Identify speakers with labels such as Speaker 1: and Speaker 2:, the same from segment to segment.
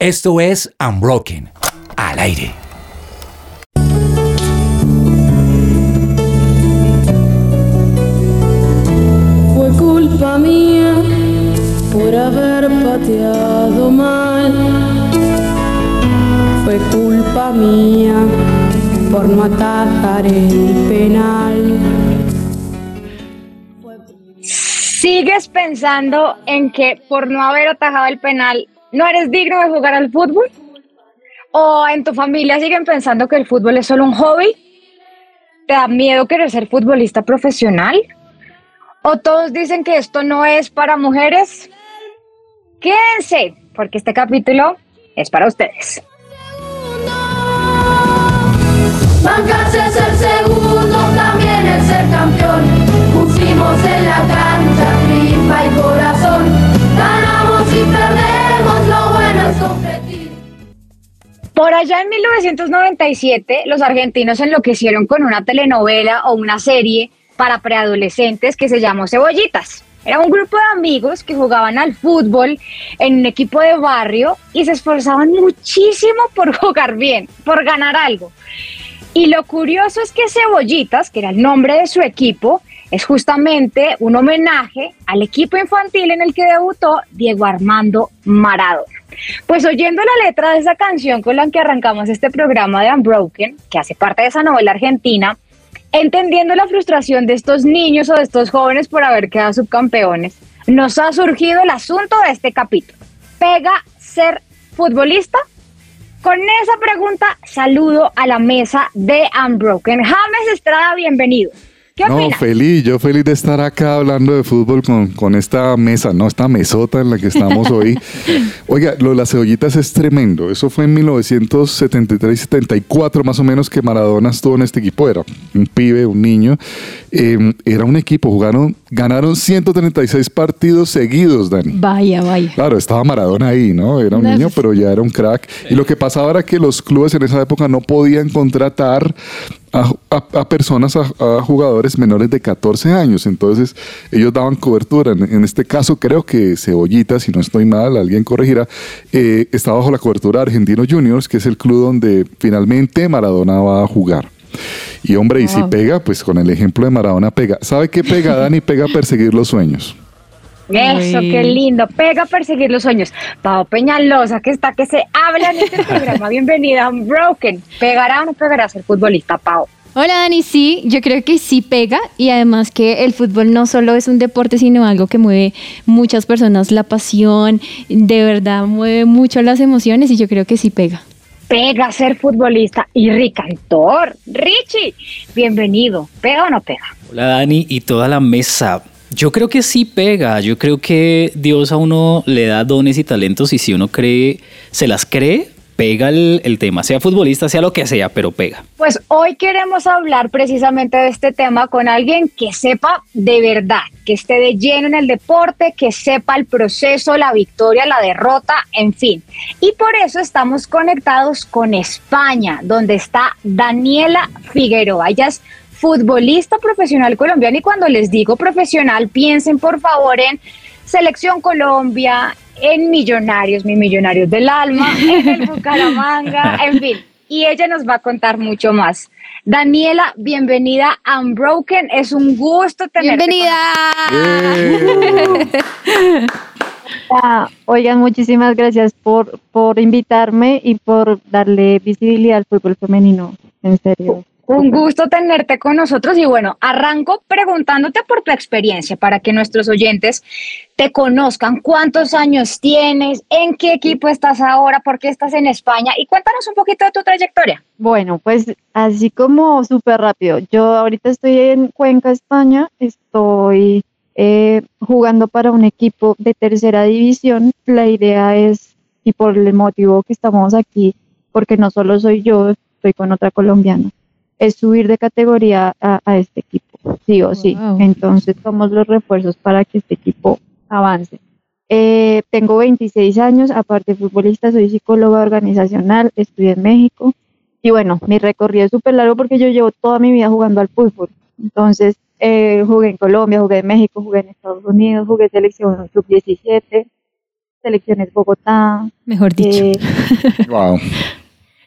Speaker 1: Esto es Unbroken, al aire.
Speaker 2: Fue culpa mía por haber pateado mal. Fue culpa mía por no atajar el penal.
Speaker 3: ¿Sigues pensando en que por no haber atajado el penal no eres digno de jugar al fútbol? ¿O en tu familia siguen pensando que el fútbol es solo un hobby? ¿Te da miedo querer ser futbolista profesional? ¿O todos dicen que esto no es para mujeres? Quédense, porque este capítulo es para ustedes.
Speaker 2: Bancarse es el segundo, también es ser campeón. Pusimos en la cancha y corazón. Ganamos y perdemos,
Speaker 3: Por allá en 1997, los argentinos enloquecieron con una telenovela o una serie para preadolescentes que se llamó Cebollitas. Era un grupo de amigos que jugaban al fútbol en un equipo de barrio y se esforzaban muchísimo por jugar bien, por ganar algo. Y lo curioso es que Cebollitas, que era el nombre de su equipo, es justamente un homenaje al equipo infantil en el que debutó Diego Armando Maradona. Pues oyendo la letra de esa canción con la que arrancamos este programa de Unbroken, que hace parte de esa novela argentina, entendiendo la frustración de estos niños o de estos jóvenes por haber quedado subcampeones, nos ha surgido el asunto de este capítulo. ¿Pega ser futbolista? Con esa pregunta saludo a la mesa de Unbroken. James Estrada, bienvenido. ¿Qué
Speaker 4: No,
Speaker 3: opinas?
Speaker 4: feliz, yo feliz de estar acá hablando de fútbol con, con esta mesa, no, esta mesota en la que estamos hoy. Oiga, lo de las cebollitas es tremendo. Eso fue en 1973-74 más o menos que Maradona estuvo en este equipo. Era un pibe, un niño. Eh, era un equipo, jugaron, ganaron 136 partidos seguidos, Dani.
Speaker 5: Vaya, vaya.
Speaker 4: Claro, estaba Maradona ahí, ¿no? Era un
Speaker 5: No,
Speaker 4: niño, pero ya era un crack. Y lo que pasaba era que los clubes en esa época no podían contratar a, a- a personas, a, a jugadores menores de 14 años. Entonces, ellos daban cobertura. En, en este caso, creo que Cebollita, si no estoy mal, alguien corregirá, eh, está bajo la cobertura de Argentinos Juniors, que es el club donde finalmente Maradona va a jugar. Y hombre, y si pega, pues con el ejemplo de Maradona pega. ¿Sabe qué pega, Dani? Pega a perseguir los sueños.
Speaker 3: Eso,
Speaker 5: Uy.
Speaker 3: qué lindo. Pega a perseguir los sueños. Pau Peñalosa, que está que se habla en este programa. Bienvenida a Unbroken. ¿Pegará o no pegará a ser futbolista, Pau?
Speaker 5: Hola Dani, sí, yo creo que sí pega y además que el fútbol no solo es un deporte, sino algo que mueve muchas personas, la pasión, de verdad mueve mucho las emociones y yo creo que sí pega.
Speaker 3: Pega a ser futbolista y ricantor. Richie, bienvenido. ¿Pega o no pega?
Speaker 6: Hola Dani y toda la mesa. Yo creo que sí pega, yo creo que Dios a uno le da dones y talentos y si uno cree, se las cree, pega el, tema, sea futbolista, sea lo que sea, pero pega.
Speaker 3: Pues hoy queremos hablar precisamente de este tema con alguien que sepa de verdad, que esté de lleno en el deporte, que sepa el proceso, la victoria, la derrota, en fin. Y por eso estamos conectados con España, donde está Daniela Figueroa. Ella es futbolista profesional colombiana y cuando les digo profesional, piensen por favor en Selección Colombia, en Millonarios, mi Millonarios del Alma, en el Bucaramanga, en fin. Y ella nos va a contar mucho más. Daniela, bienvenida a Unbroken. Es un gusto tenerte.
Speaker 5: Bienvenida.
Speaker 7: Ah, oigan, muchísimas gracias por, por invitarme y por darle visibilidad al fútbol femenino. En serio.
Speaker 3: Un gusto tenerte con nosotros y bueno, arranco preguntándote por tu experiencia para que nuestros oyentes te conozcan. ¿Cuántos años tienes? ¿En qué equipo estás ahora? ¿Por qué estás en España? Y cuéntanos un poquito de tu trayectoria.
Speaker 7: Bueno, pues así como súper rápido. Yo ahorita estoy en Cuenca, España. Estoy eh, jugando para un equipo de tercera división. La idea es, y por el motivo que estamos aquí, porque no solo soy yo, estoy con otra colombiana, es subir de categoría a, a este equipo, sí o sí.
Speaker 5: Wow.
Speaker 7: Entonces somos los refuerzos para que este equipo avance. Eh, tengo 26 años, aparte de futbolista, soy psicóloga organizacional, estudié en México. Y bueno, mi recorrido es súper largo porque yo llevo toda mi vida jugando al fútbol. Entonces, eh, jugué en Colombia, jugué en México, jugué en Estados Unidos, jugué en selección sub-17. selecciones Bogotá.
Speaker 5: Mejor dicho.
Speaker 7: eh,
Speaker 4: Wow.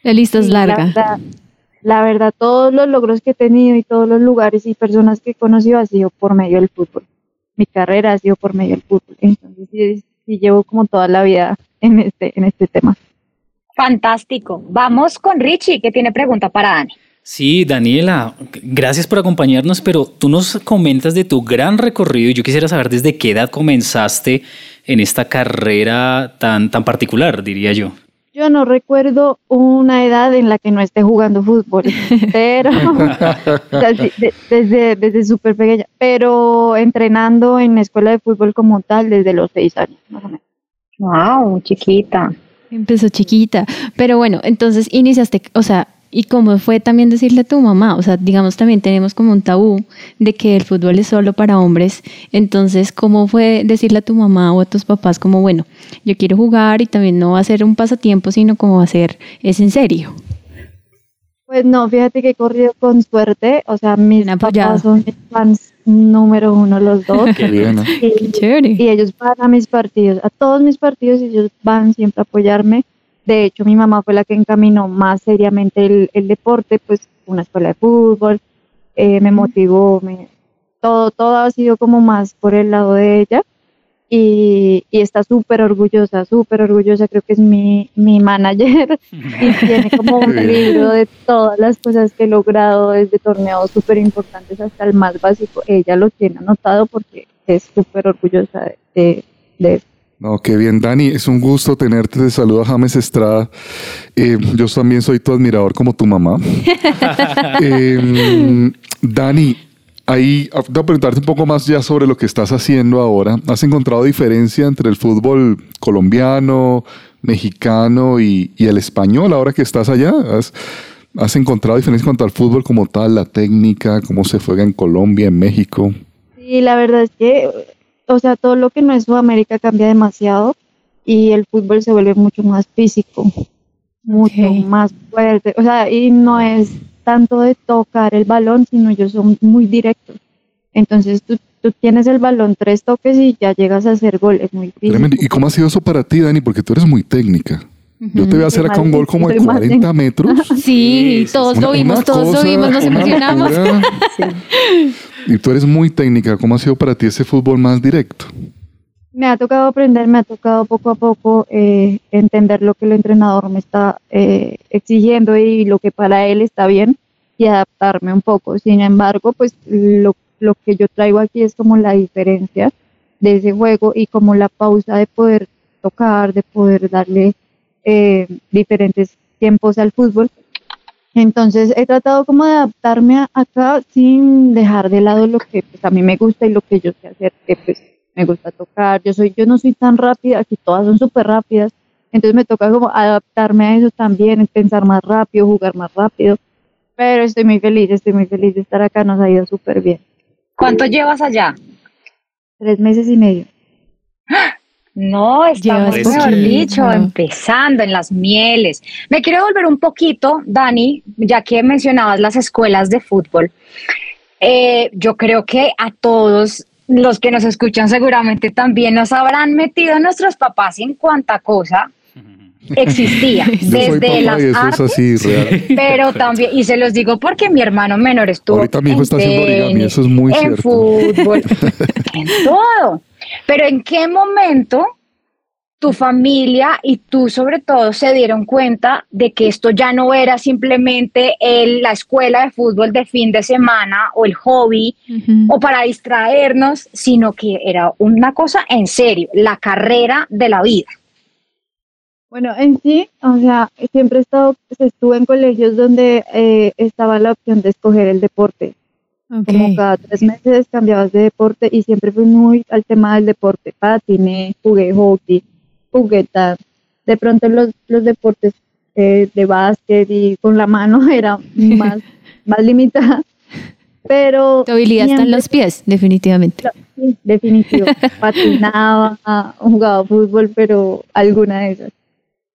Speaker 5: la lista es
Speaker 7: Sí, La
Speaker 5: larga.
Speaker 7: La verdad, todos los logros que he tenido y todos los lugares y personas que he conocido ha sido por medio del fútbol. Mi carrera ha sido por medio del fútbol. Entonces, sí, sí llevo como toda la vida en este, en este tema.
Speaker 3: Fantástico. Vamos con Richie, que tiene pregunta para Dani.
Speaker 6: Sí, Daniela, gracias por acompañarnos, pero tú nos comentas de tu gran recorrido y yo quisiera saber desde qué edad comenzaste en esta carrera tan, tan particular, diría yo.
Speaker 7: Yo no recuerdo una edad en la que no esté jugando fútbol, pero o sea, sí, de- desde, desde súper pequeña, pero entrenando en escuela de fútbol como tal desde los seis años, más o menos.
Speaker 3: Wow, chiquita.
Speaker 5: Empezó chiquita. Pero bueno, entonces iniciaste, o sea, ¿y cómo fue también decirle a tu mamá? O sea, digamos, también tenemos como un tabú de que el fútbol es solo para hombres. Entonces, ¿cómo fue decirle a tu mamá o a tus papás como, bueno, yo quiero jugar y también no va a ser un pasatiempo, sino como va a ser, es en serio?
Speaker 7: Pues no, fíjate que he corrido con suerte, o sea, mis papás son mis fans número uno los dos.
Speaker 4: Qué bien. ¿no?
Speaker 5: Qué
Speaker 7: y,
Speaker 5: chévere.
Speaker 7: y ellos van a mis partidos, a todos mis partidos ellos van siempre a apoyarme. De hecho, mi mamá fue la que encaminó más seriamente el, el deporte, pues una escuela de fútbol, eh, me motivó, me, todo, todo ha sido como más por el lado de ella y, y está súper orgullosa, súper orgullosa, creo que es mi, mi manager y tiene como un libro de todas las cosas que he logrado desde torneos súper importantes hasta el más básico, ella lo tiene anotado porque es súper orgullosa de, de, de eso.
Speaker 4: No, qué bien, Dani. Es un gusto tenerte. Te saluda James Estrada. Eh, yo también soy tu admirador como tu mamá. Eh, Dani, ahí ah, voy a preguntarte un poco más ya sobre lo que estás haciendo ahora. ¿Has encontrado diferencia entre el fútbol colombiano, mexicano y, y el español ahora que estás allá? ¿Has, has encontrado diferencia en cuanto al fútbol como tal, la técnica, cómo se juega en Colombia, en México?
Speaker 7: Sí, la verdad es que, o sea, todo lo que no es Sudamérica cambia demasiado y el fútbol se vuelve mucho más físico, mucho más fuerte. O sea, y no es tanto de tocar el balón, sino ellos son muy directos. Entonces tú, tú tienes el balón tres toques y ya llegas a hacer gol, es muy físico.
Speaker 4: Tremendo. ¿Y cómo ha sido eso para ti, Dani? Porque tú eres muy técnica. Yo te voy a hacer acá un gol como de
Speaker 7: Soy más
Speaker 4: 40 metros.
Speaker 5: Sí,
Speaker 6: Sí,
Speaker 5: todos
Speaker 4: Una-
Speaker 5: lo vimos, todos lo vimos, nos emocionamos.
Speaker 4: locura. Y tú eres muy técnica. ¿Cómo ha sido para ti ese fútbol más directo?
Speaker 7: Me ha tocado aprender, me ha tocado poco a poco eh, entender lo que el entrenador me está eh, exigiendo y lo que para él está bien y adaptarme un poco. Sin embargo, pues lo, que yo traigo aquí es como la diferencia de ese juego y como la pausa de poder tocar, de poder darle eh, diferentes tiempos al fútbol. Entonces he tratado como de adaptarme a- acá sin dejar de lado lo que pues, a mí me gusta y lo que yo sé hacer, que pues me gusta tocar. Yo soy, yo no soy tan rápida, aquí todas son súper rápidas, entonces me toca como adaptarme a eso también, pensar más rápido, jugar más rápido. Pero estoy muy feliz, estoy muy feliz de estar acá, nos ha ido súper bien.
Speaker 3: ¿Cuánto llevas allá?
Speaker 7: Tres meses y medio.
Speaker 3: No, estamos, mejor dicho, empezando en las mieles. Me quiero volver un poquito, Dani, ya que mencionabas las escuelas de fútbol. Eh, yo creo que a todos los que nos escuchan seguramente también nos habrán metido nuestros papás en cuanta cosa existía. Desde las
Speaker 4: y eso es
Speaker 3: artes,
Speaker 4: así, real.
Speaker 3: pero también, y se los digo porque mi hermano menor estuvo
Speaker 4: Ahorita mi hijo
Speaker 3: en
Speaker 4: está haciendo origami, eso es muy
Speaker 3: en
Speaker 4: cierto.
Speaker 3: fútbol, en todo. Pero ¿en qué momento tu familia y tú sobre todo se dieron cuenta de que esto ya no era simplemente el- la escuela de fútbol de fin de semana o el hobby o para distraernos, sino que era una cosa en serio, la carrera de la vida?
Speaker 7: Bueno, en sí, o sea, siempre he estado, pues, estuve en colegios donde eh, estaba la opción de escoger el deporte. Como cada tres meses cambiabas de deporte y siempre fui muy al tema del deporte. Patiné, jugué hockey, jugué tal. De pronto los, los deportes eh, de básquet y con la mano era más, más limitada. Pero
Speaker 5: Tu habilidad está en los pies, definitivamente.
Speaker 7: Sí, definitivo. Patinaba, jugaba fútbol, pero alguna de esas.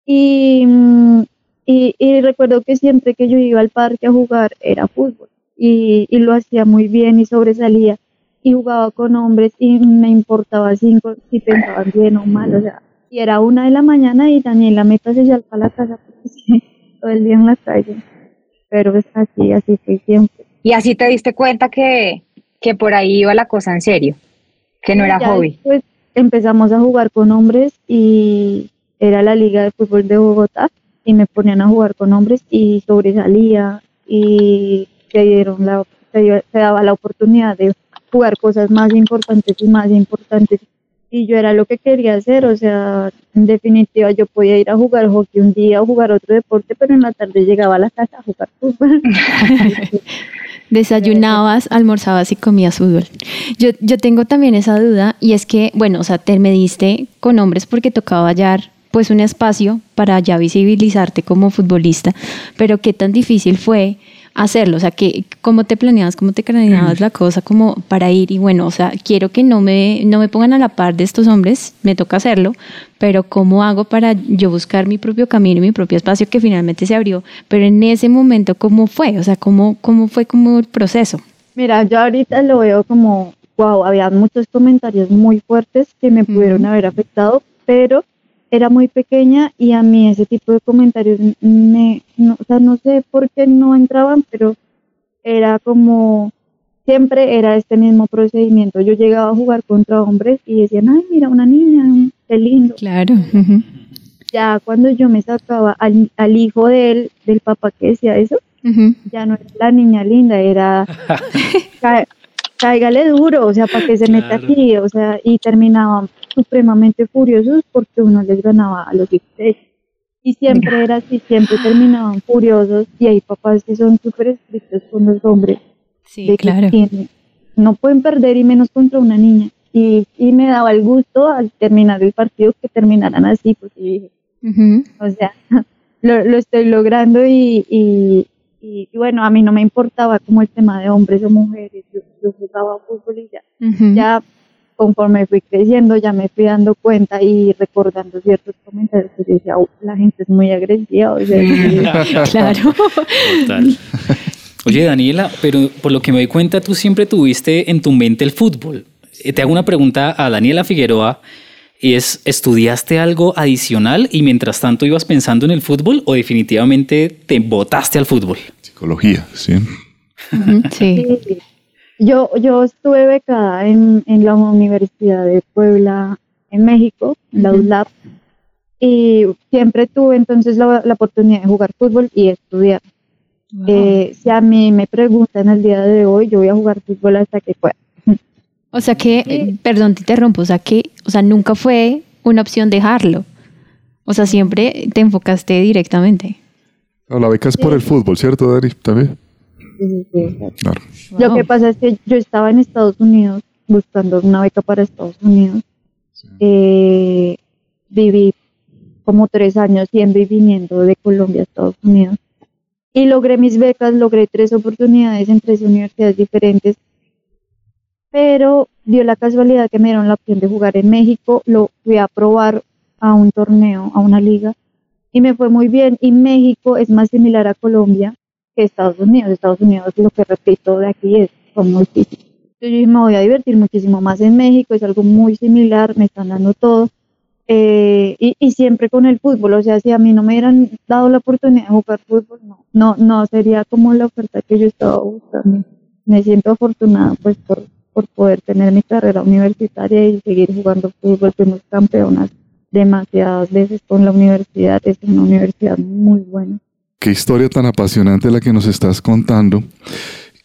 Speaker 7: Y, mm, y, y recuerdo que siempre que yo iba al parque a jugar era fútbol. Y, y lo hacía muy bien y sobresalía. Y jugaba con hombres y me importaba cinco si pensaban bien o mal. O sea, Y era una de la mañana y Daniela, métase ya para la casa porque todo el día en la calle. Pero es así, así fue siempre.
Speaker 3: Y así te diste cuenta que, que por ahí iba la cosa en serio, que no era
Speaker 7: Ya
Speaker 3: hobby.
Speaker 7: después empezamos a jugar con hombres y era la Liga de Fútbol de Bogotá y me ponían a jugar con hombres y sobresalía y se dieron la se daba la oportunidad de jugar cosas más importantes y más importantes y yo era lo que quería hacer, o sea, en definitiva yo podía ir a jugar hockey un día o jugar otro deporte, pero en la tarde llegaba a la casa a jugar fútbol.
Speaker 5: Desayunabas, almorzabas y comías fútbol. Yo, yo tengo también esa duda y es que, bueno, o sea, te mediste con hombres porque tocaba hallar pues un espacio para ya visibilizarte como futbolista, pero qué tan difícil fue hacerlo, o sea, que cómo te planeabas, cómo te craneabas la cosa como para ir y bueno, o sea, quiero que no me no me pongan a la par de estos hombres, me toca hacerlo, pero cómo hago para yo buscar mi propio camino, mi propio espacio que finalmente se abrió, pero en ese momento cómo fue, o sea, cómo cómo fue como el proceso.
Speaker 7: Mira, yo ahorita lo veo como, wow, había muchos comentarios muy fuertes que me pudieron haber afectado, pero era muy pequeña y a mí ese tipo de comentarios me, no, o sea, no sé por qué no entraban, pero era como, siempre era este mismo procedimiento. Yo llegaba a jugar contra hombres y decían, ay, mira, una niña, qué lindo.
Speaker 5: Claro.
Speaker 7: Ya cuando yo me sacaba al, al hijo de él, del papá que decía eso, ya no era la niña linda, era cáigale duro, o sea, para que se meta
Speaker 6: Claro.
Speaker 7: aquí, o sea, y terminaban supremamente furiosos porque uno les ganaba a los 16. Y siempre era así, siempre terminaban furiosos y hay papás que son súper estrictos con los hombres.
Speaker 5: Sí,
Speaker 7: de que
Speaker 5: claro.
Speaker 7: tienen- no pueden perder y menos contra una niña. Y, y me daba el gusto al terminar el partido que terminaran así, porque dije,
Speaker 5: Ujú.
Speaker 7: o sea, lo, lo estoy logrando y, y, y- y bueno, a mí no me importaba como el tema de hombres o mujeres, yo, yo jugaba fútbol y ya, ya conforme fui creciendo ya me fui dando cuenta y recordando ciertos comentarios que yo decía, "Oh, la gente es muy agresiva, o sea,
Speaker 5: Claro.
Speaker 6: Total. Oye, Daniela, pero por lo que me doy cuenta, tú siempre tuviste en tu mente el fútbol. Eh, Te hago una pregunta a Daniela Figueroa y es, ¿estudiaste algo adicional y mientras tanto ibas pensando en el fútbol o definitivamente te botaste al fútbol?
Speaker 4: Psicología, sí.
Speaker 5: Sí.
Speaker 7: Sí. Yo, yo estuve becada en, en la Universidad de Puebla, en México, en la. ULAP, y siempre tuve entonces la, la oportunidad de jugar fútbol y estudiar.
Speaker 5: Wow.
Speaker 7: Eh, si a mí me preguntan el día de hoy, yo voy a jugar fútbol hasta que pueda.
Speaker 5: O sea que, eh, perdón, te interrumpo, o sea que, o sea, nunca fue una opción dejarlo. O sea, siempre te enfocaste directamente.
Speaker 4: No, la beca es por el fútbol, ¿cierto, Dani? ¿También?
Speaker 7: Sí, sí, sí.
Speaker 4: Claro.
Speaker 7: Lo que pasa es que yo estaba en Estados Unidos buscando una beca para Estados Unidos. Eh, viví como tres años yendo y viniendo de Colombia a Estados Unidos. Y logré mis becas, logré tres oportunidades en tres universidades diferentes. Pero dio la casualidad que me dieron la opción de jugar en México. Lo fui a probar a un torneo, a una liga. Y me fue muy bien. Y México es más similar a Colombia que Estados Unidos. Estados Unidos, lo que repito de aquí es son muy difíciles. Yo dije, me voy a divertir muchísimo más en México, es algo muy similar, me están dando todo. Eh, y, y siempre con el fútbol, o sea, si a mí no me hubieran dado la oportunidad de jugar fútbol, no, no, no sería como la oferta que yo estaba buscando. Me siento afortunada pues por, por poder tener mi carrera universitaria y seguir jugando fútbol. Fuimos campeonas demasiadas veces con la universidad, es una universidad muy buena.
Speaker 4: Qué historia tan apasionante la que nos estás contando.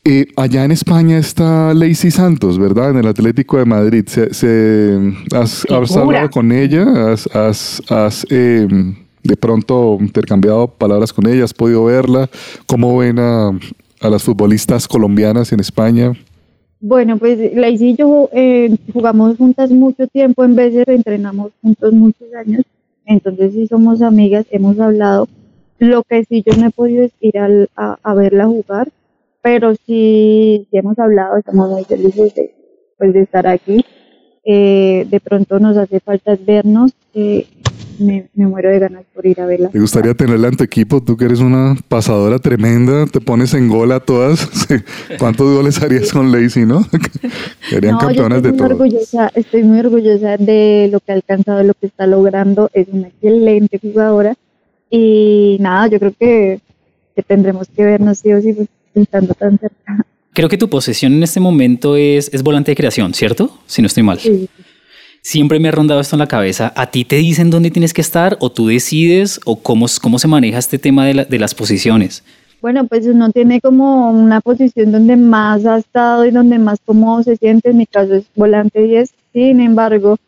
Speaker 4: Eh, allá en España está Lacey Santos, ¿verdad? En el Atlético de Madrid. Se, se- ¿Has, hablado con ella? ¿Has, has- has, eh, de pronto intercambiado palabras con ella? ¿Has podido verla? ¿Cómo ven a, a las futbolistas colombianas en España?
Speaker 7: Bueno, pues Lacey y yo eh, jugamos juntas mucho tiempo, en de entrenamos juntos muchos años, entonces sí somos amigas, hemos hablado. Lo que sí yo no he podido es ir a, a verla jugar, pero sí, sí hemos hablado, estamos muy felices de, pues, de estar aquí. Eh, de pronto nos hace falta vernos. eh, me, me muero de ganas por ir a verla.
Speaker 4: ¿Te gustaría tenerla en tu equipo? Tú que eres una pasadora tremenda, te pones en gol a todas. ¿Cuántos goles harías con Lacey, no? Serían
Speaker 7: No, yo
Speaker 4: campeonas de
Speaker 7: estoy muy
Speaker 4: todo.
Speaker 7: orgullosa, estoy muy orgullosa de lo que ha alcanzado, de lo que está logrando. Es una excelente jugadora y nada, yo creo que, que tendremos que vernos sí o sí pues, estando tan cerca.
Speaker 6: Creo que tu posesión en este momento es, es volante de creación, ¿cierto? Si no estoy mal.
Speaker 7: Sí.
Speaker 6: Siempre me ha rondado esto en la cabeza. ¿A ti te dicen dónde tienes que estar o tú decides o cómo, cómo se maneja este tema de, la- de las posiciones?
Speaker 7: Bueno, pues uno tiene como una posición donde más ha estado y donde más cómodo se siente. En mi caso es volante 10. Sin embargo,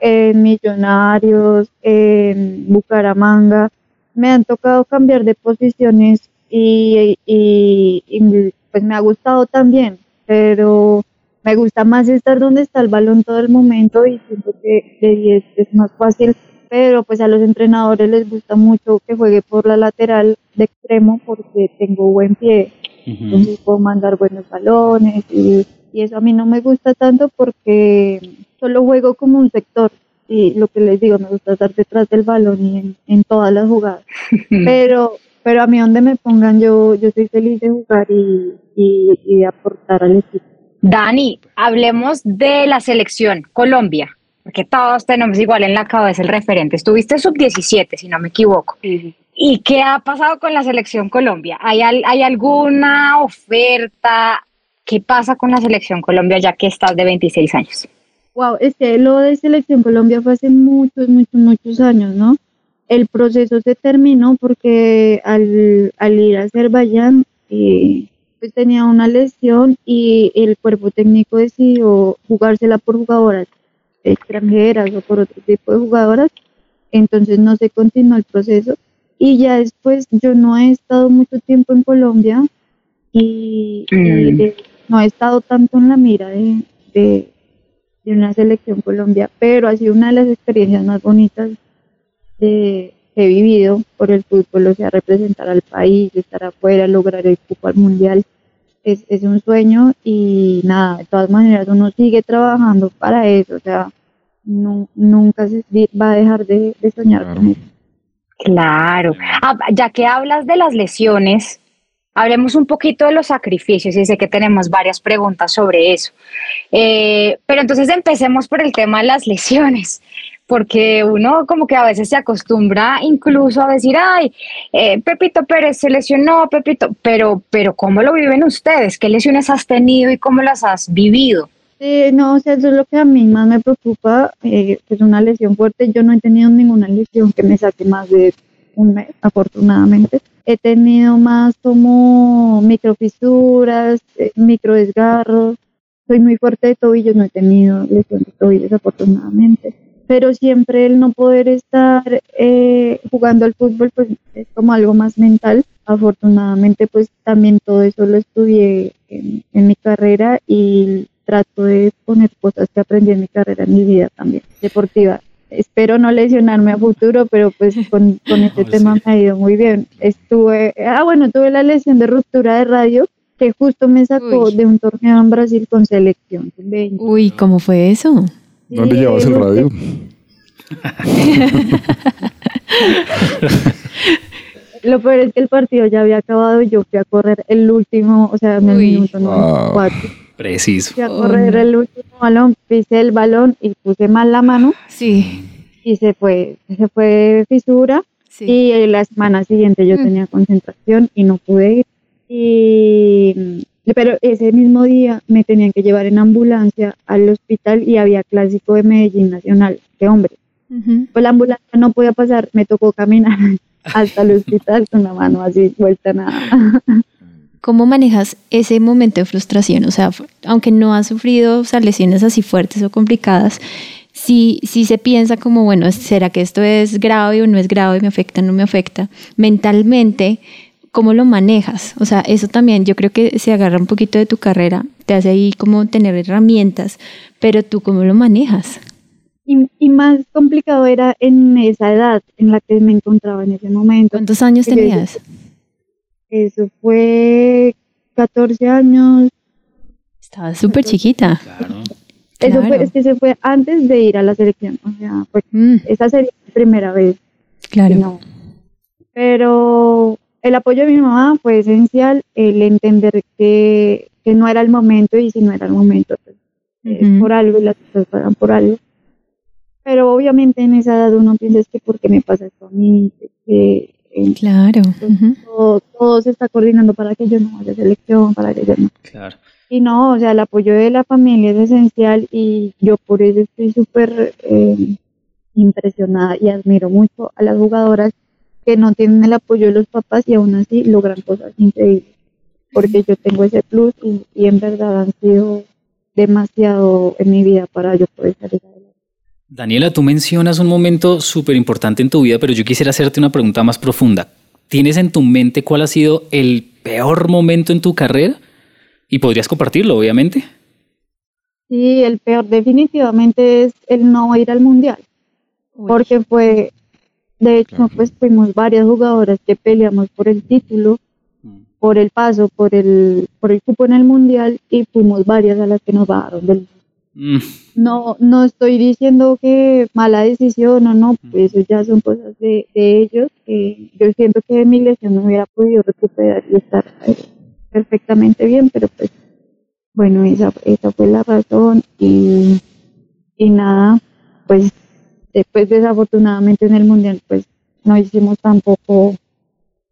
Speaker 7: en Millonarios, en Bucaramanga, me han tocado cambiar de posiciones y, y- y, pues me ha gustado también, pero me gusta más estar donde está el balón todo el momento y siento que de 10 es más fácil, pero pues a los entrenadores les gusta mucho que juegue por la lateral de extremo porque tengo buen pie, entonces puedo mandar buenos balones y, y eso a mí no me gusta tanto porque solo juego como un sector y lo que les digo, me gusta estar detrás del balón y en, en todas las jugadas, pero pero a mí donde me pongan yo yo soy feliz de jugar y, y, y de aportar al equipo.
Speaker 3: Dani, hablemos de la selección Colombia, porque todos tenemos igual en la cabeza el referente. Estuviste sub-17, si no me equivoco. ¿Y qué ha pasado con la selección Colombia? ¿Hay, al- ¿Hay alguna oferta? ¿Qué pasa con la selección Colombia ya que estás de 26 años?
Speaker 7: Wow, es que lo de Selección Colombia fue hace muchos, muchos, muchos años, ¿no? El proceso se terminó porque al, al ir a Azerbaiyán, eh, pues tenía una lesión y el cuerpo técnico decidió jugársela por jugadoras extranjeras o por otro tipo de jugadoras, entonces no se continuó el proceso. Y ya después yo no he estado mucho tiempo en Colombia y, y, eh, no he estado tanto en la mira de, de, de una selección Colombia, pero ha sido una de las experiencias más bonitas de, que he vivido por el fútbol, o sea, representar al país, estar afuera, lograr el cupo al mundial. Es, es un sueño y nada, de todas maneras uno sigue trabajando para eso, o sea, nu- nunca se va a dejar de, de soñar
Speaker 4: Claro.
Speaker 7: con eso.
Speaker 3: Claro. Ah, ya que hablas de las lesiones, hablemos un poquito de los sacrificios y sé que tenemos varias preguntas sobre eso. Eh, pero entonces empecemos por el tema de las lesiones, porque uno como que a veces se acostumbra incluso a decir, ay, eh, Pepito Pérez se lesionó, Pepito, pero, pero ¿cómo lo viven ustedes? ¿Qué lesiones has tenido y cómo las has vivido?
Speaker 7: Sí, no, o sea, eso es lo que a mí más me preocupa, eh, pues una lesión fuerte. Yo no he tenido ninguna lesión que me saque más de un mes, afortunadamente. He tenido más como microfisuras, eh, microdesgarros. Soy muy fuerte de tobillos, no he tenido lesión de tobillos, afortunadamente. Pero siempre el no poder estar eh, jugando al fútbol, pues es como algo más mental. Afortunadamente, pues también todo eso lo estudié en, en mi carrera y trato de poner cosas que aprendí en mi carrera, en mi vida también, deportiva. Espero no lesionarme a futuro, pero pues con, con este tema
Speaker 6: sí.
Speaker 7: me ha ido muy bien. Estuve, ah bueno, tuve la lesión de ruptura de radio que justo me sacó
Speaker 5: Uy.
Speaker 7: de un torneo en Brasil con selección. sub-20.
Speaker 5: Uy, ¿cómo fue eso?
Speaker 4: ¿Dónde
Speaker 7: Sí,
Speaker 4: llevabas el radio?
Speaker 7: Lo peor es que el partido ya había acabado y yo fui a correr el último, o sea, en el
Speaker 5: Uy.
Speaker 7: minuto
Speaker 4: Wow.
Speaker 7: 94.
Speaker 6: Preciso.
Speaker 7: Fui a correr el último balón, pisé el balón y puse mal la mano
Speaker 5: Sí,
Speaker 7: y se fue, se fue fisura
Speaker 5: sí.
Speaker 7: y la semana siguiente yo
Speaker 5: Mm.
Speaker 7: tenía concentración y no pude ir. Y, pero ese mismo día me tenían que llevar en ambulancia al hospital y había clásico de Medellín Nacional de hombres.
Speaker 5: Ujú.
Speaker 7: Pues la ambulancia no podía pasar, me tocó caminar hasta el hospital con la mano así vuelta a nada.
Speaker 5: ¿Cómo manejas ese momento de frustración? O sea, aunque no has sufrido o sea, lesiones así fuertes o complicadas, si, si se piensa como, bueno, ¿será que esto es grave o no es grave? ¿Me afecta o no me afecta? Mentalmente, ¿cómo lo manejas? O sea, eso también yo creo que se agarra un poquito de tu carrera, te hace ahí como tener herramientas, pero tú cómo lo manejas?
Speaker 7: Y, y más complicado era en esa edad en la que me encontraba en ese momento.
Speaker 5: ¿Cuántos años tenías?
Speaker 7: Eso fue 14 años,
Speaker 5: Estabas súper chiquita.
Speaker 6: Claro.
Speaker 7: Eso fue,
Speaker 5: Claro.
Speaker 7: es que se fue antes de ir a la selección. O sea,
Speaker 5: Mm,
Speaker 7: esa sería mi primera vez.
Speaker 5: claro.
Speaker 7: No. Pero el apoyo de mi mamá fue esencial, el entender que, que no era el momento y si no era el momento, pues, es
Speaker 5: Ujú.
Speaker 7: por algo y las cosas pagan por algo. Pero obviamente en esa edad uno piensa es que por qué me pasa esto a mí, que eh,
Speaker 5: Claro.
Speaker 7: todo, todo se está coordinando para que yo no vaya a selección, para que yo no.
Speaker 6: Claro.
Speaker 7: Y no, o sea, el apoyo de la familia es esencial y yo por eso estoy súper eh, impresionada y admiro mucho a las jugadoras que no tienen el apoyo de los papás y aún así logran cosas increíbles. Porque yo tengo ese plus y, y en verdad han sido demasiado en mi vida para yo poder salir adelante.
Speaker 6: Daniela, tú mencionas un momento súper importante en tu vida, pero yo quisiera hacerte una pregunta más profunda. ¿Tienes en tu mente cuál ha sido el peor momento en tu carrera? Y podrías compartirlo, obviamente.
Speaker 7: Sí, el peor definitivamente es el no ir al mundial. porque fue, de hecho, pues fuimos varias jugadoras que peleamos por el título, por el paso, por el, por el cupo en el mundial y fuimos varias a las que nos bajaron del
Speaker 6: Mm,
Speaker 7: no, no estoy diciendo que mala decisión o no, pues eso ya son cosas de, de ellos. que yo siento que de mi lesión no hubiera podido recuperar y estar eh, perfectamente bien, pero pues bueno, esa, esa fue la razón y, y nada, pues después desafortunadamente en el mundial pues no hicimos tampoco,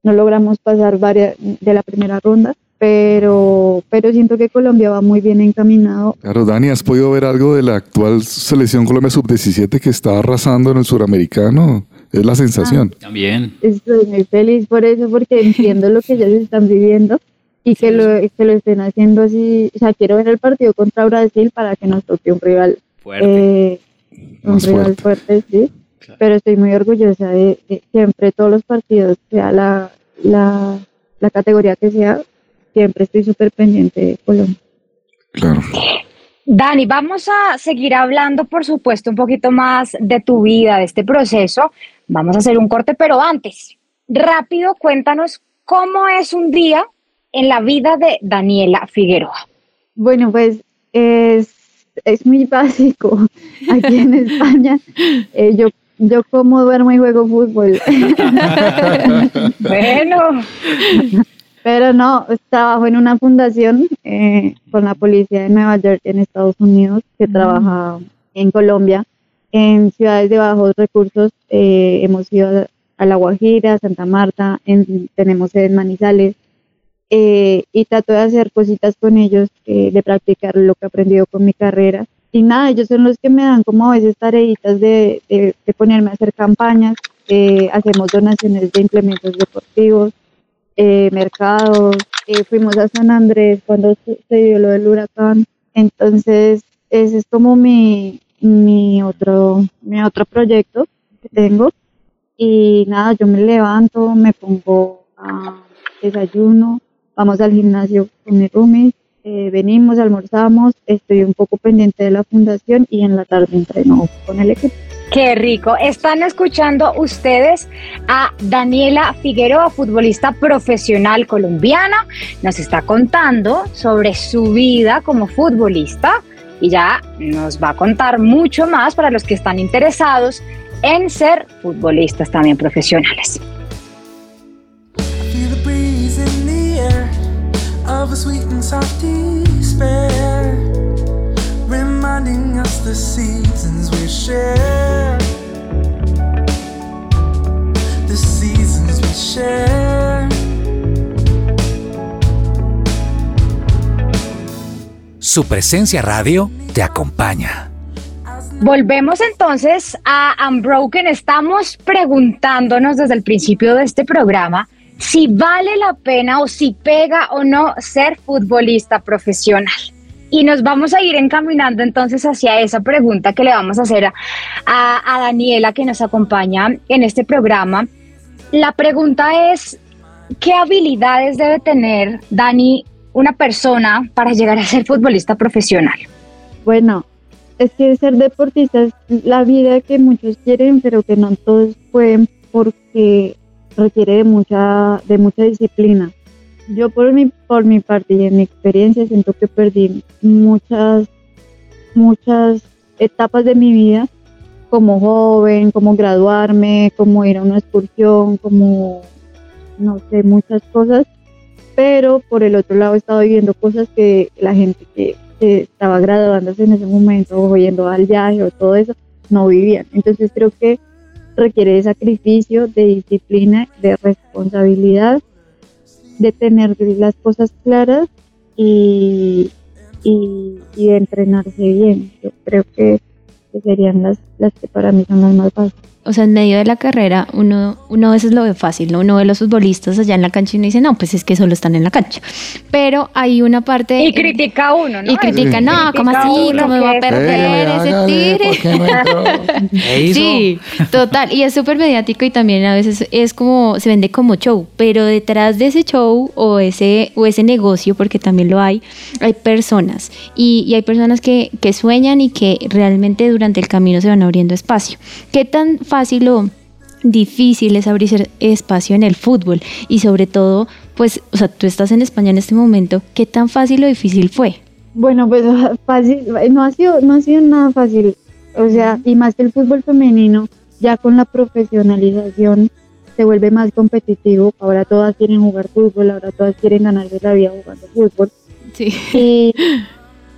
Speaker 7: no logramos pasar varias de la primera ronda, pero, pero siento que Colombia va muy bien encaminado
Speaker 4: Claro, Dani, ¿has podido ver algo de la actual selección Colombia Sub-17 que está arrasando en el suramericano? Es la sensación.
Speaker 6: también.
Speaker 7: Estoy muy feliz por eso, porque entiendo lo que ellos están viviendo y que lo, que lo estén haciendo así. O sea, quiero ver el partido contra Brasil para que nos toque un rival,
Speaker 6: Fuerte.
Speaker 7: eh, un rival fuerte, sí.
Speaker 6: Claro.
Speaker 7: Pero estoy muy orgullosa de, de siempre todos los partidos, sea la, la, la categoría que sea, siempre estoy súper pendiente de Colombia.
Speaker 4: Claro.
Speaker 3: Dani, vamos a seguir hablando, por supuesto, un poquito más de tu vida, de este proceso. Vamos a hacer un corte, pero antes, rápido, cuéntanos cómo es un día en la vida de Daniela Figueroa.
Speaker 7: Bueno, pues es, es muy básico. Aquí en España, eh, yo, yo como duermo y juego fútbol.
Speaker 3: Bueno,
Speaker 7: Pero no, trabajo en una fundación eh, con la policía de Nueva York en Estados Unidos que trabaja en Colombia, en ciudades de bajos recursos. eh, hemos ido a La Guajira, Santa Marta, en- tenemos sede en Manizales eh, y trato de hacer cositas con ellos, eh, de practicar lo que he aprendido con mi carrera. Y nada, ellos son los que me dan como a veces tareitas de, de, ponerme a hacer campañas, eh, hacemos donaciones de implementos deportivos, mercados, fuimos a San Andrés cuando se dio lo del huracán. Entonces, ese es como mi, mi, otro, mi otro proyecto que tengo. Y nada, yo me levanto, me pongo a desayuno, vamos al gimnasio con mi roomie, eh, venimos, almorzamos, estoy un poco pendiente de la fundación y en la tarde entreno con el equipo.
Speaker 3: qué rico. Están escuchando ustedes a Daniela Figueroa, futbolista profesional colombiana. Nos está contando sobre su vida como futbolista y ya nos va a contar mucho más para los que están interesados en ser futbolistas también profesionales.
Speaker 8: Of a sweet and soft despair, reminding us the seasons we share. The seasons we share.
Speaker 1: Su presencia radio te acompaña.
Speaker 3: Volvemos entonces a Unbroken. Estamos preguntándonos desde el principio de este programa si vale la pena o si pega o no ser futbolista profesional. Y nos vamos a ir encaminando entonces hacia esa pregunta que le vamos a hacer a, a- Daniela que nos acompaña en este programa. La pregunta es, ¿qué habilidades debe tener Dani, una persona, para llegar a ser futbolista profesional?
Speaker 7: Bueno, es que ser deportista es la vida que muchos quieren, pero que no todos pueden porque requiere de mucha, de mucha disciplina. Yo por mi, por mi parte y en mi experiencia siento que perdí muchas muchas etapas de mi vida, como joven, como graduarme, como ir a una excursión, como, no sé, muchas cosas. Pero por el otro lado he estado viviendo cosas que la gente que, que estaba graduándose en ese momento o yendo al viaje o todo eso, no vivían. Entonces creo que requiere de sacrificio, de disciplina, de responsabilidad, de tener las cosas claras y, y, y de entrenarse bien. Yo creo que, que serían las, las que para mí son las más fáciles.
Speaker 5: O sea, en medio de la carrera, uno, uno a veces lo ve fácil, ¿no? Uno ve a los futbolistas allá en la cancha y uno dice, no, pues es que solo están en la cancha. Pero hay una parte...
Speaker 3: Y critica a uno, ¿no?
Speaker 5: Y critica,
Speaker 3: Sí.
Speaker 5: no, ¿cómo
Speaker 3: Critica a
Speaker 5: así? ¿Cómo va a perder ese tire?
Speaker 6: ¿Qué hizo?
Speaker 5: Sí, total. Y es súper mediático y también a veces es como, se vende como show, pero detrás de ese show o ese, o ese negocio, porque también lo hay, hay personas. Y, y hay personas que, que sueñan y que realmente durante el camino se van abriendo espacio. ¿Qué tan fácil o difícil es abrir espacio en el fútbol? Y sobre todo, pues, o sea, tú estás en España en este momento, ¿qué tan fácil o difícil fue?
Speaker 7: Bueno, pues fácil, no ha sido, no ha sido nada fácil. O sea, y más que el fútbol femenino, ya con la profesionalización se vuelve más competitivo. Ahora todas quieren jugar fútbol, ahora todas quieren ganarse la vida jugando fútbol.
Speaker 5: Sí.
Speaker 7: Y,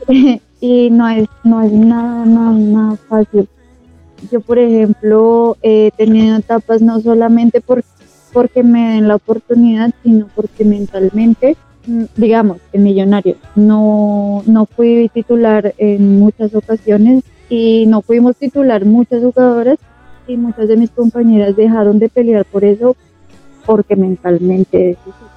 Speaker 7: y no es, no es nada, nada, nada fácil. Yo, por ejemplo, he tenido etapas no solamente por, porque me den la oportunidad, sino porque mentalmente, mm, digamos, en Millonarios, no, no fui titular en muchas ocasiones y no fuimos titular muchas jugadoras y muchas de mis compañeras dejaron de pelear por eso porque mentalmente es difícil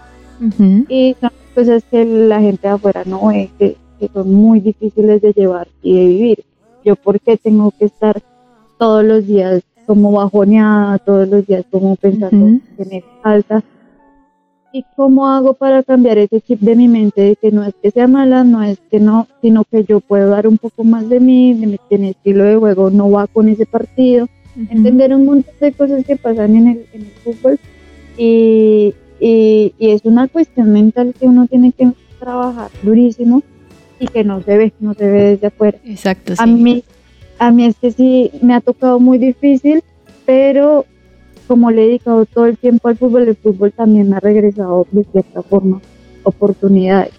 Speaker 7: y son cosas que la gente de afuera no ve, que, que son muy difíciles de llevar y de vivir. Yo, ¿por qué tengo que estar todos los días como bajoneada, todos los días como pensando
Speaker 5: Ujú.
Speaker 7: que me falta? ¿Y cómo hago para cambiar ese chip de mi mente de que no es que sea mala, no es que no, sino que yo puedo dar un poco más de mí, de mi, que mi estilo de juego no va con ese partido? entender un montón de cosas que pasan en el, en el fútbol y, y, y es una cuestión mental que uno tiene que trabajar durísimo y que no se ve, no se ve desde afuera.
Speaker 5: Exacto, sí.
Speaker 7: A mí, a mí es que sí me ha tocado muy difícil, pero como le he dedicado todo el tiempo al fútbol, el fútbol también me ha regresado de cierta forma oportunidades.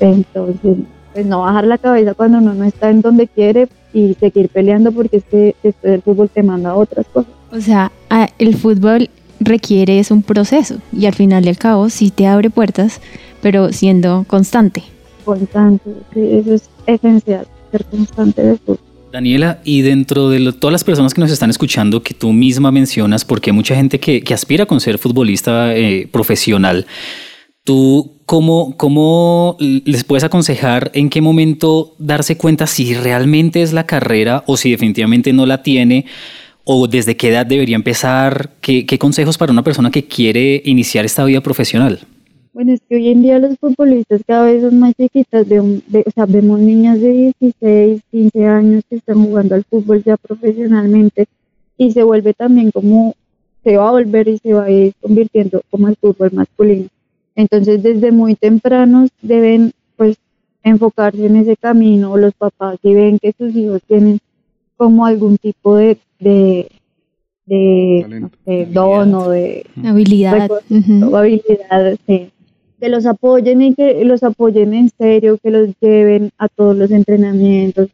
Speaker 7: Entonces, pues no bajar la cabeza cuando uno no está en donde quiere y seguir peleando porque es que después el fútbol te manda a otras cosas.
Speaker 5: O sea, el fútbol requiere es un proceso y al final y al cabo sí te abre puertas, pero siendo constante.
Speaker 7: Constante, sí, eso es esencial, ser constante del fútbol.
Speaker 6: Daniela, y dentro de lo- todas las personas que nos están escuchando, que tú misma mencionas, porque hay mucha gente que, aspira con ser futbolista eh, profesional, ¿tú cómo, cómo les puedes aconsejar en qué momento darse cuenta si realmente es la carrera o si definitivamente no la tiene? ¿O desde qué edad debería empezar? ¿Qué, qué consejos para una persona que quiere iniciar esta vida profesional?
Speaker 7: Bueno, es que hoy en día los futbolistas cada vez son más chiquitas, de, un- de- o sea, vemos niñas de 16, 15 años que están jugando al fútbol ya profesionalmente y se vuelve también como, se va a volver y se va a ir convirtiendo como el fútbol masculino. Entonces, desde muy tempranos deben pues enfocarse en ese camino, los papás si ven que sus hijos tienen como algún tipo de, de, de no
Speaker 4: Talento.
Speaker 7: sé, don o de,
Speaker 5: Habilidad.
Speaker 7: Recuerdo,
Speaker 5: ujú.
Speaker 7: o habilidad, sí. Que los apoyen y que los apoyen en serio, que los lleven a todos los entrenamientos,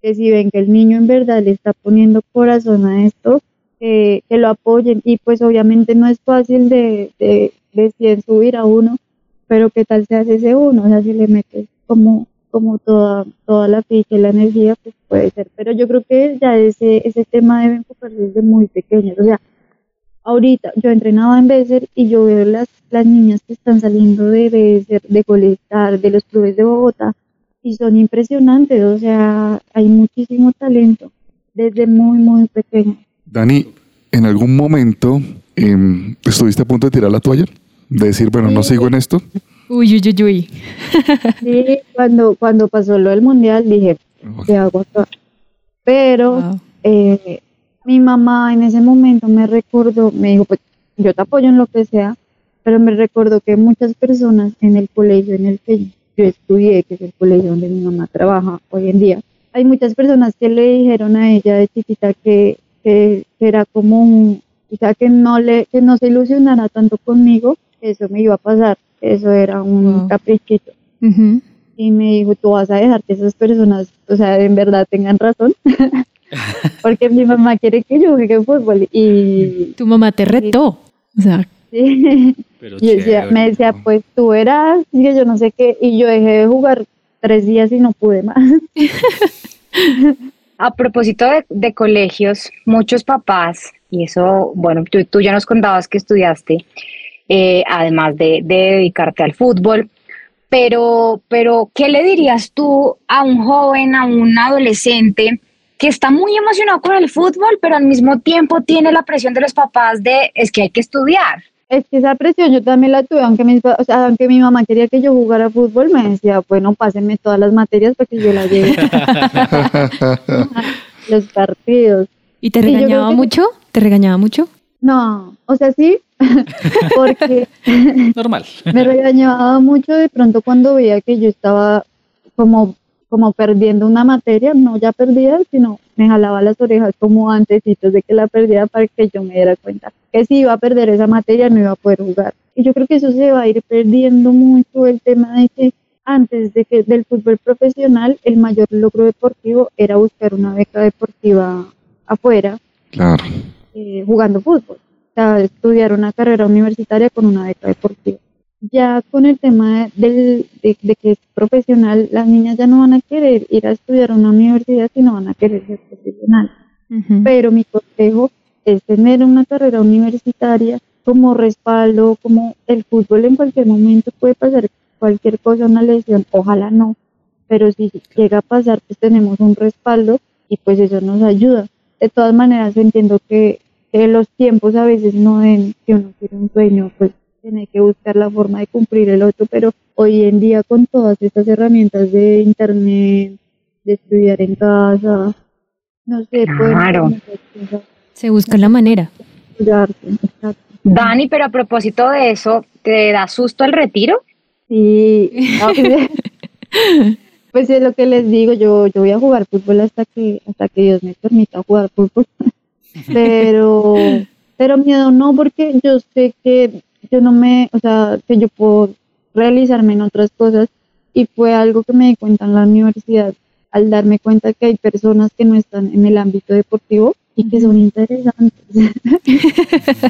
Speaker 7: que si ven que el niño en verdad le está poniendo corazón a esto, que, que lo apoyen. Y pues obviamente no es fácil de, de, de subir a uno, pero qué tal se hace ese uno, o sea, si le metes como, como toda, toda la ficha y la energía, pues puede ser. Pero yo creo que ya ese, ese tema debe enfocarse desde muy pequeños, o sea, ahorita yo entrenaba en Becer y yo veo las, las niñas que están saliendo de Becer, de Colestar, de los clubes de Bogotá y son impresionantes, o sea, hay muchísimo talento desde muy, muy pequeño.
Speaker 4: Dani, ¿en algún momento em, estuviste a punto de tirar la toalla? De decir, bueno, no sigo en esto.
Speaker 5: Uy, uy, uy, uy.
Speaker 7: Sí, cuando, cuando pasó lo del mundial dije, ¿qué hago acá? Pero
Speaker 5: Wow.
Speaker 7: eh, mi mamá en ese momento me recordó, me dijo, pues yo te apoyo en lo que sea, pero me recordó que muchas personas en el colegio en el que yo estudié, que es el colegio donde mi mamá trabaja hoy en día, hay muchas personas que le dijeron a ella de chiquita que, que, que era como un, sea, que no le, que no se ilusionara tanto conmigo, que eso me iba a pasar, que eso era un
Speaker 5: Wow.
Speaker 7: caprichito.
Speaker 5: Ujú.
Speaker 7: Y me dijo, tú vas a dejar que esas personas, o sea, en verdad tengan razón, porque mi mamá quiere que yo juegue fútbol y
Speaker 5: Tu mamá te retó. O sea,
Speaker 7: sí.
Speaker 6: Pero
Speaker 7: Y decía- me decía, pues tú verás, y que yo no sé qué, y yo dejé de jugar tres días y no pude más.
Speaker 3: A propósito de, de colegios, muchos papás, y eso, bueno, tú, tú ya nos contabas que estudiaste, eh, además de, de dedicarte al fútbol, pero, pero, ¿qué le dirías tú a un joven, a un adolescente que está muy emocionado con el fútbol, pero al mismo tiempo tiene la presión de los papás de, es que hay que estudiar?
Speaker 7: Es que esa presión yo también la tuve, aunque, mis o sea, aunque mi mamá quería que yo jugara fútbol, me decía, bueno, pásenme todas las materias para que yo las lleve los partidos.
Speaker 5: ¿y te regañaba
Speaker 7: que-
Speaker 5: mucho? ¿Te regañaba mucho?
Speaker 7: No, o sea, sí, porque
Speaker 6: Normal.
Speaker 7: me regañaba mucho de pronto cuando veía que yo estaba como, como perdiendo una materia, no ya perdida, sino me jalaba las orejas como antesitos de que la perdiera para que yo me diera cuenta que si iba a perder esa materia no iba a poder jugar. Y yo creo que eso se va a ir perdiendo mucho el tema de que antes de que del fútbol profesional el mayor logro deportivo era buscar una beca deportiva afuera
Speaker 4: Claro.
Speaker 7: eh, jugando fútbol, o sea, estudiar una carrera universitaria con una beca deportiva. Ya con el tema del, de, de que es profesional, las niñas ya no van a querer ir a estudiar a una universidad, sino van a querer ser profesionales.
Speaker 5: Ujú.
Speaker 7: Pero mi consejo es tener una carrera universitaria como respaldo, como el fútbol en cualquier momento puede pasar cualquier cosa, una lesión, ojalá no, pero si llega a pasar, pues tenemos un respaldo y pues eso nos ayuda. De todas maneras, entiendo que, que los tiempos a veces no den, que uno quiere un sueño, pues tiene que buscar la forma de cumplir el otro, pero hoy en día con todas estas herramientas de internet, de estudiar en casa, no sé,
Speaker 3: Claro.
Speaker 5: Se busca la manera.
Speaker 3: Dani, pero a propósito de eso, ¿te da susto el retiro?
Speaker 7: Sí, pues, pues es lo que les digo, yo, yo voy a jugar fútbol hasta que, hasta que Dios me permita jugar fútbol. Pero, pero miedo no, porque yo sé que yo no me, o sea, que yo puedo realizarme en otras cosas y fue algo que me di cuenta en la universidad al darme cuenta que hay personas que no están en el ámbito deportivo y que son interesantes.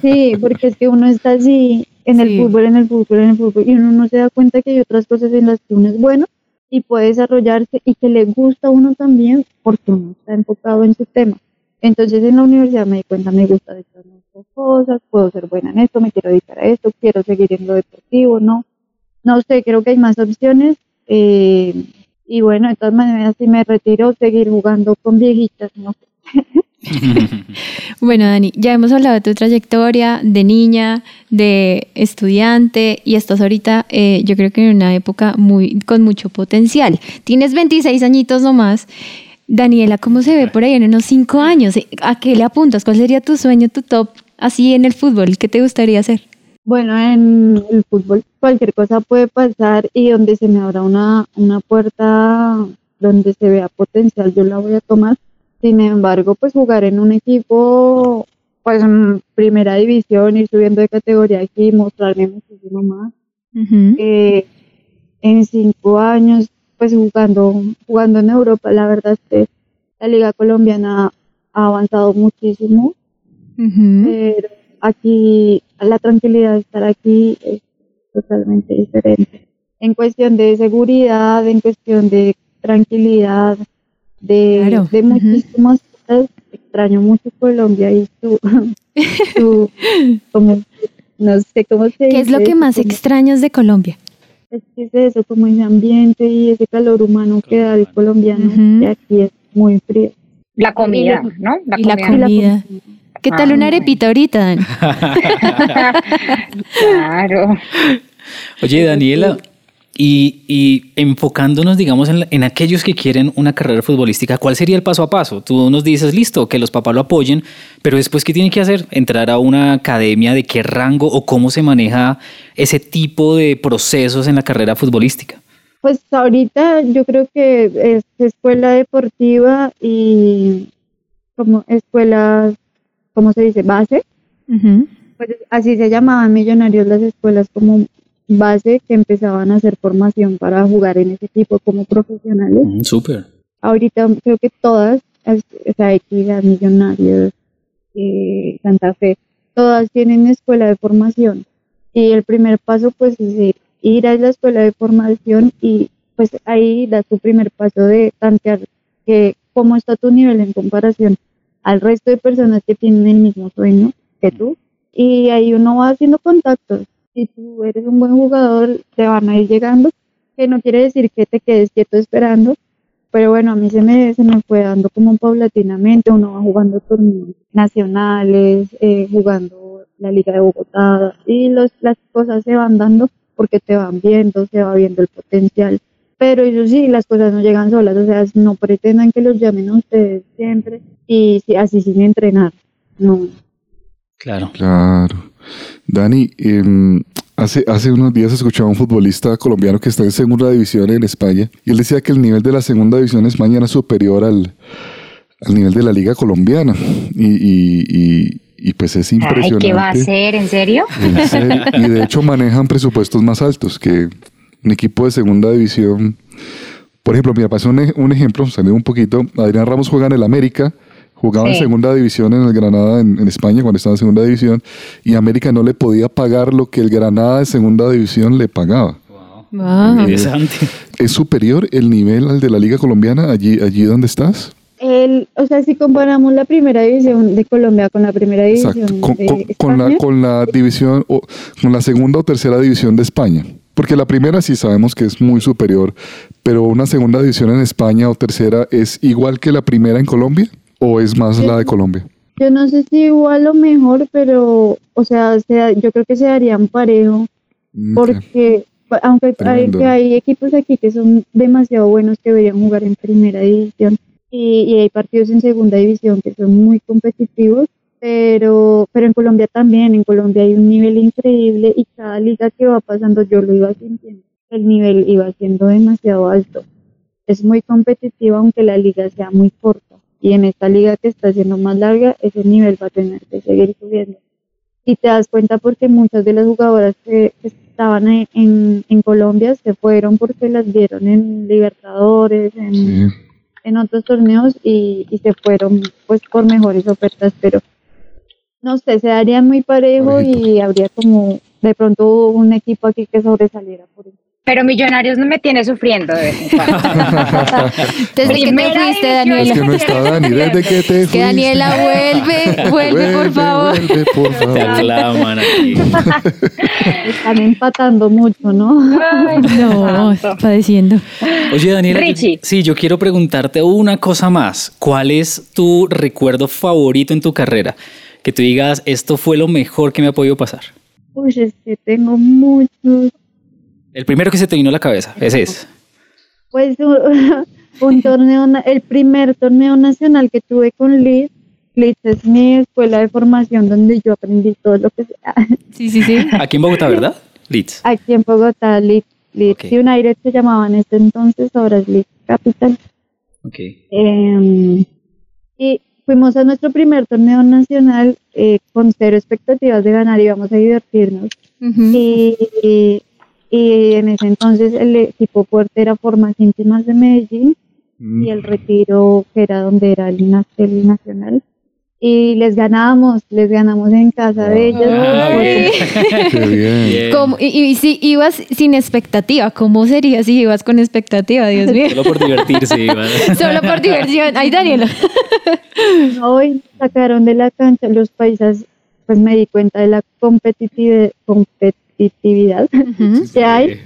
Speaker 7: Sí, porque es que uno está así en el
Speaker 5: Sí.
Speaker 7: fútbol, en el fútbol, en el fútbol, y uno no se da cuenta que hay otras cosas en las que uno es bueno y puede desarrollarse y que le gusta a uno también porque uno está enfocado en su tema. Entonces en la universidad me di cuenta, me gusta de estas muchas cosas, puedo ser buena en esto, me quiero dedicar a esto, quiero seguir en lo deportivo, no. No sé, creo que hay más opciones. eh, y bueno, de todas maneras, si me retiro, seguir jugando con viejitas, no
Speaker 5: Bueno, Dani, ya hemos hablado de tu trayectoria de niña, de estudiante y estás ahorita, eh, yo creo que en una época muy con mucho potencial. Tienes 26 añitos nomás. Daniela, ¿cómo se ve por ahí en unos 5 años? ¿A qué le apuntas? ¿Cuál sería tu sueño, tu top así en el fútbol? ¿Qué te gustaría hacer?
Speaker 7: Bueno, en el fútbol cualquier cosa puede pasar y donde se me abra una, una puerta donde se vea potencial, yo la voy a tomar. Sin embargo, pues jugar en un equipo, pues en primera división, ir subiendo de categoría aquí, mostrarme muchísimo más. Eh, en cinco años, pues jugando, jugando en Europa, la verdad es que la liga colombiana ha avanzado muchísimo pero aquí la tranquilidad de estar aquí es totalmente diferente. En cuestión de seguridad, en cuestión de tranquilidad, de,
Speaker 5: Claro,
Speaker 7: de muchísimas cosas, extraño mucho Colombia y su, su como, no sé cómo se
Speaker 5: ¿Qué es lo
Speaker 7: dice
Speaker 5: que más
Speaker 7: como-
Speaker 5: extrañas de Colombia?
Speaker 7: Es que es eso, como ese ambiente y ese calor humano que da el colombiano,
Speaker 5: Ujú.
Speaker 7: que aquí es muy frío.
Speaker 3: La comida, ¿no?
Speaker 5: y la
Speaker 7: Y la
Speaker 5: comida. ¿Qué tal una
Speaker 3: Ah.
Speaker 5: arepita ahorita?
Speaker 3: Claro.
Speaker 6: Oye, Daniela, y, y enfocándonos, digamos, en, la- en aquellos que quieren una carrera futbolística, ¿cuál sería el paso a paso? Tú nos dices, listo, que los papás lo apoyen, pero después, ¿qué tiene que hacer? ¿Entrar a una academia? ¿De qué rango o cómo se maneja ese tipo de procesos en la carrera futbolística?
Speaker 7: Pues ahorita yo creo que es escuela deportiva y como escuelas, ¿cómo se dice? Base. Pues así se llamaban millonarios las escuelas como base que empezaban a hacer formación para jugar en ese equipo como profesionales.
Speaker 6: Mm, Súper.
Speaker 7: Ahorita creo que todas, o sea, Equidad, Millonarios, eh, Santa Fe, todas tienen escuela de formación. Y el primer paso, pues, es ir- a la escuela de formación y, pues, ahí das tu primer paso de tantear que cómo está tu nivel en comparación al resto de personas que tienen el mismo sueño que tú. Y ahí uno va haciendo contactos. Si tú eres un buen jugador, te van a ir llegando, que no quiere decir que te quedes quieto esperando, pero bueno, a mí se me, se me fue dando como paulatinamente, uno va jugando torneos nacionales, eh, jugando la Liga de Bogotá, y los, las cosas se van dando porque te van viendo, se va viendo el potencial. Pero eso sí, las cosas no llegan solas, o sea, no pretendan que los llamen a ustedes siempre y si- así sin entrenar. No,
Speaker 6: Claro.
Speaker 4: Claro. Dani, em, hace, hace unos días escuchaba a un futbolista colombiano que está en segunda división en España y él decía que el nivel de la segunda división en España era superior al, al nivel de la liga colombiana. Y, y- y- y pues es
Speaker 3: Ay,
Speaker 4: impresionante.
Speaker 3: ¿qué va a hacer? ¿En serio?
Speaker 4: En serio. Y de hecho manejan presupuestos más altos que un equipo de segunda división. Por ejemplo, mira, pasó un, un ejemplo, salió un poquito. Adrián Ramos juega en el América, jugaba en segunda división en el Granada en, en España cuando estaba en segunda división y América no le podía pagar lo que el Granada de segunda división le pagaba.
Speaker 5: Wow.
Speaker 6: Interesante.
Speaker 4: ¿Es superior el nivel al de la liga colombiana allí, allí donde estás?
Speaker 7: el, o sea, si comparamos la primera división de Colombia con la primera división
Speaker 4: Exacto, con,
Speaker 7: de
Speaker 4: con- con la, con la división, o con la segunda o tercera división de España. Porque la primera sí sabemos que es muy superior, pero una segunda división en España o tercera es igual que la primera en Colombia o es más la de Colombia.
Speaker 7: yo no sé si igual o mejor, pero, o sea, se yo creo que se darían parejo,
Speaker 4: Mm,
Speaker 7: porque aunque hay, que hay equipos aquí que son demasiado buenos que deberían jugar en primera división y, y hay partidos en segunda división que son muy competitivos, pero, pero en Colombia también, en Colombia hay un nivel increíble y cada liga que va pasando yo lo iba sintiendo, el nivel iba siendo demasiado alto. Es muy competitiva aunque la liga sea muy corta y en esta liga que está siendo más larga, ese nivel va a tener que seguir subiendo. Y te das cuenta porque muchas de las jugadoras que estaban en, en, en Colombia se fueron porque las vieron en Libertadores, en,
Speaker 4: Sí.
Speaker 7: en otros torneos y, y se fueron pues por mejores ofertas, pero no sé, se darían muy parejo y habría como de pronto un equipo aquí que sobresaliera por eso.
Speaker 3: Pero Millonarios no me tiene sufriendo de vez en cuando.
Speaker 5: Desde que te fuiste.
Speaker 4: Es
Speaker 5: Daniela.
Speaker 4: que no está Dani, desde que te
Speaker 5: Que
Speaker 4: fuiste.
Speaker 5: Daniela vuelve, vuelve, por favor.
Speaker 4: Vuelve, por favor.
Speaker 6: Te aclaman aquí.
Speaker 7: Están empatando mucho, ¿no?
Speaker 3: Ay,
Speaker 5: No, padeciendo.
Speaker 6: Oye, Daniela, yo-
Speaker 3: Richie.
Speaker 6: sí, yo quiero preguntarte una cosa más. ¿Cuál es tu recuerdo favorito en tu carrera? Que tú digas, esto fue lo mejor que me ha podido pasar.
Speaker 7: Uy, es que tengo muchos.
Speaker 6: El primero que se te vino a la cabeza, ese es.
Speaker 7: Pues un, un torneo, el primer torneo nacional que tuve con Liz. Liz es mi escuela de formación donde yo aprendí todo lo que
Speaker 5: Sí, sí, sí.
Speaker 6: Aquí en Bogotá, ¿verdad? Leeds.
Speaker 7: aquí en Bogotá, Liz, Liz
Speaker 6: Ok.
Speaker 7: United se llamaba en ese entonces, ahora es Liz Capital.
Speaker 6: Ok.
Speaker 7: Eh, y fuimos a nuestro primer torneo nacional eh, con cero expectativas de ganar, íbamos a divertirnos. Y, y, y en ese entonces el equipo fuerte era Formas Íntimas de Medellín
Speaker 4: Mm.
Speaker 7: y el retiro que era donde era el, el nacional. Y les ganamos, les ganamos en casa de ellos.
Speaker 5: ¿Cómo- y, y si ibas sin expectativa, ¿cómo sería si ibas con expectativa? Dios mío.
Speaker 6: Solo por divertirse, Iván.
Speaker 5: Solo por diversión. Ay, Daniela.
Speaker 7: Hoy sacaron de la cancha los paisas, pues me di cuenta de la competitividad, competitividad que hay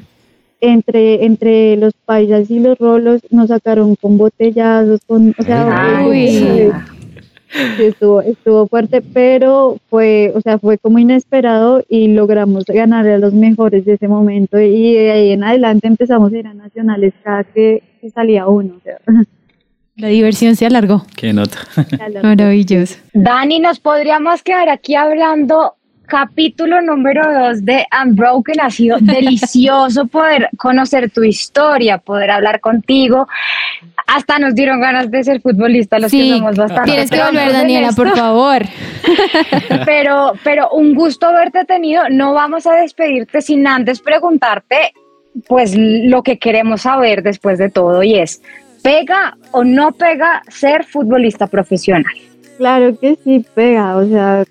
Speaker 7: entre, entre los paisas y los rolos. Nos sacaron con botellazos, con, o sea,
Speaker 5: Uy.
Speaker 7: sí, sí, estuvo, estuvo fuerte, pero fue, o sea, fue como inesperado y logramos ganar a los mejores de ese momento y de ahí en adelante empezamos a ir a nacionales cada que, que salía uno. O sea,
Speaker 5: La diversión se alargó.
Speaker 6: Qué nota.
Speaker 5: Maravilloso.
Speaker 3: Dani, nos podríamos quedar aquí hablando capítulo número dos de Unbroken. Ha sido delicioso poder conocer tu historia, poder hablar contigo. Hasta nos dieron ganas de ser futbolistas los que
Speaker 5: Sí,
Speaker 3: somos bastante.
Speaker 5: tienes que volver, Daniela, por favor.
Speaker 3: Pero, pero un gusto haberte tenido. No vamos a despedirte sin antes preguntarte, pues, lo que queremos saber después de todo y es, ¿pega o no pega ser futbolista profesional?
Speaker 7: Claro que sí pega, o sea,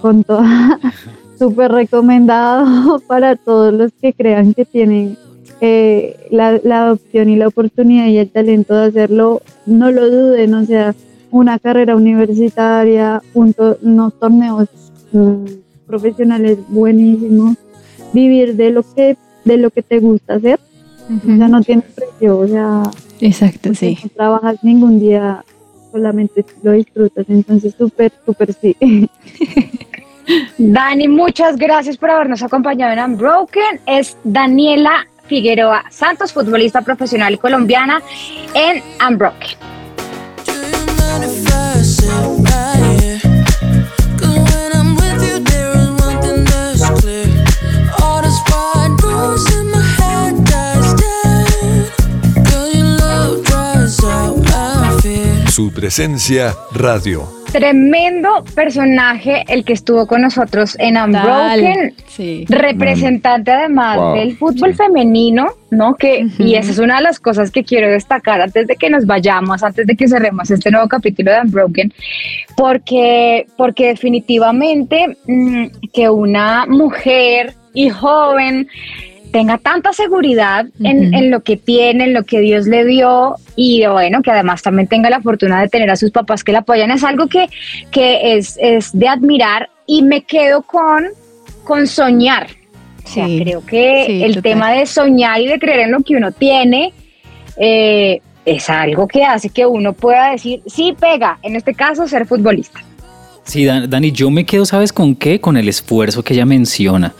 Speaker 7: con toda, súper recomendado para todos los que crean que tienen eh, la, la opción y la oportunidad y el talento de hacerlo, no lo duden, o sea, una carrera universitaria, un to- unos torneos mm, profesionales buenísimos, vivir de lo que de lo que te gusta hacer, o sea, no tiene precio, o sea,
Speaker 5: Exacto, sí.
Speaker 7: no trabajas ningún día, solamente lo disfrutas, entonces súper, súper sí.
Speaker 3: Dani, muchas gracias por habernos acompañado en Unbroken. Es Daniela Figueroa Santos, futbolista profesional colombiana en Unbroken.
Speaker 9: Su presencia radio.
Speaker 3: Tremendo personaje el que estuvo con nosotros en Unbroken.
Speaker 5: Sí.
Speaker 3: representante además
Speaker 4: Wow.
Speaker 3: del fútbol femenino, ¿no? Que, Y esa es una de las cosas que quiero destacar antes de que nos vayamos, antes de que cerremos este nuevo capítulo de Unbroken, porque, porque definitivamente mm, que una mujer y joven tenga tanta seguridad en, en lo que tiene, en lo que Dios le dio y bueno, que además también tenga la fortuna de tener a sus papás que la apoyan, es algo que, que es, es de admirar y me quedo con, con soñar. O sea,
Speaker 5: Sí,
Speaker 3: creo que
Speaker 5: sí,
Speaker 3: el
Speaker 5: total.
Speaker 3: tema de soñar y de creer en lo que uno tiene eh, es algo que hace que uno pueda decir, sí, pega, en este caso, ser futbolista.
Speaker 6: Sí, Dan- Dani, yo me quedo, ¿sabes con qué? Con el esfuerzo que ella menciona.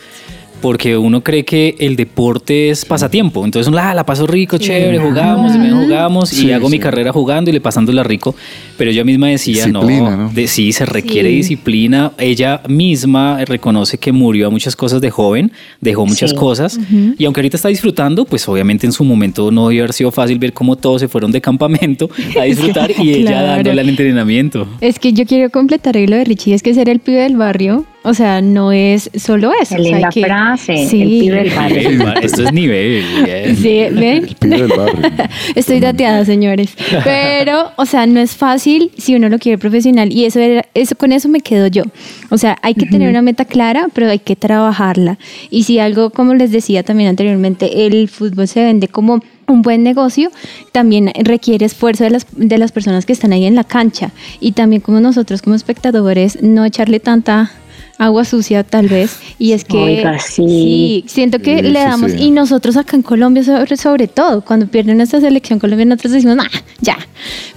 Speaker 6: Porque uno cree que el deporte es pasatiempo. Entonces, la, la paso rico, chévere, jugamos, y me jugamos
Speaker 4: Sí,
Speaker 6: y hago mi
Speaker 4: sí.
Speaker 6: carrera jugando y le pasándola rico. Pero ella misma decía,
Speaker 4: Disciplina,
Speaker 6: no,
Speaker 4: ¿no?
Speaker 6: De, sí, se requiere
Speaker 5: Sí.
Speaker 6: disciplina. Ella misma reconoce que murió a muchas cosas de joven, dejó muchas
Speaker 3: Sí.
Speaker 6: cosas. Y aunque ahorita está disfrutando, pues obviamente en su momento no debió haber sido fácil ver cómo todos se fueron de campamento a disfrutar y ella
Speaker 5: Claro.
Speaker 6: dándole al entrenamiento.
Speaker 5: Es que yo quiero completar lo de Richie, es que ser el pibe del barrio, o sea, no es solo eso.
Speaker 3: Qué
Speaker 5: o sea,
Speaker 3: linda
Speaker 5: que-
Speaker 3: frase,
Speaker 5: sí.
Speaker 3: el pibe del barrio.
Speaker 6: Esto es nivel. bien.
Speaker 5: Sí, ¿ven?
Speaker 4: El pibe del barrio.
Speaker 5: Estoy dateada, señores. Pero, o sea, no es fácil si uno lo quiere profesional. Y eso, era- eso con eso me quedo yo. O sea, hay que tener una meta clara, pero hay que trabajarla. Y si algo, como les decía también anteriormente, el fútbol se vende como un buen negocio, también requiere esfuerzo de las, de las personas que están ahí en la cancha. Y también como nosotros como espectadores, no echarle tanta agua sucia tal vez y es que
Speaker 3: Oiga, sí.
Speaker 5: siento que
Speaker 4: Sí,
Speaker 5: le
Speaker 4: sí,
Speaker 5: damos
Speaker 4: sí.
Speaker 5: y nosotros acá en Colombia sobre, sobre todo cuando pierde nuestra selección colombiana nosotros decimos "Nah, ya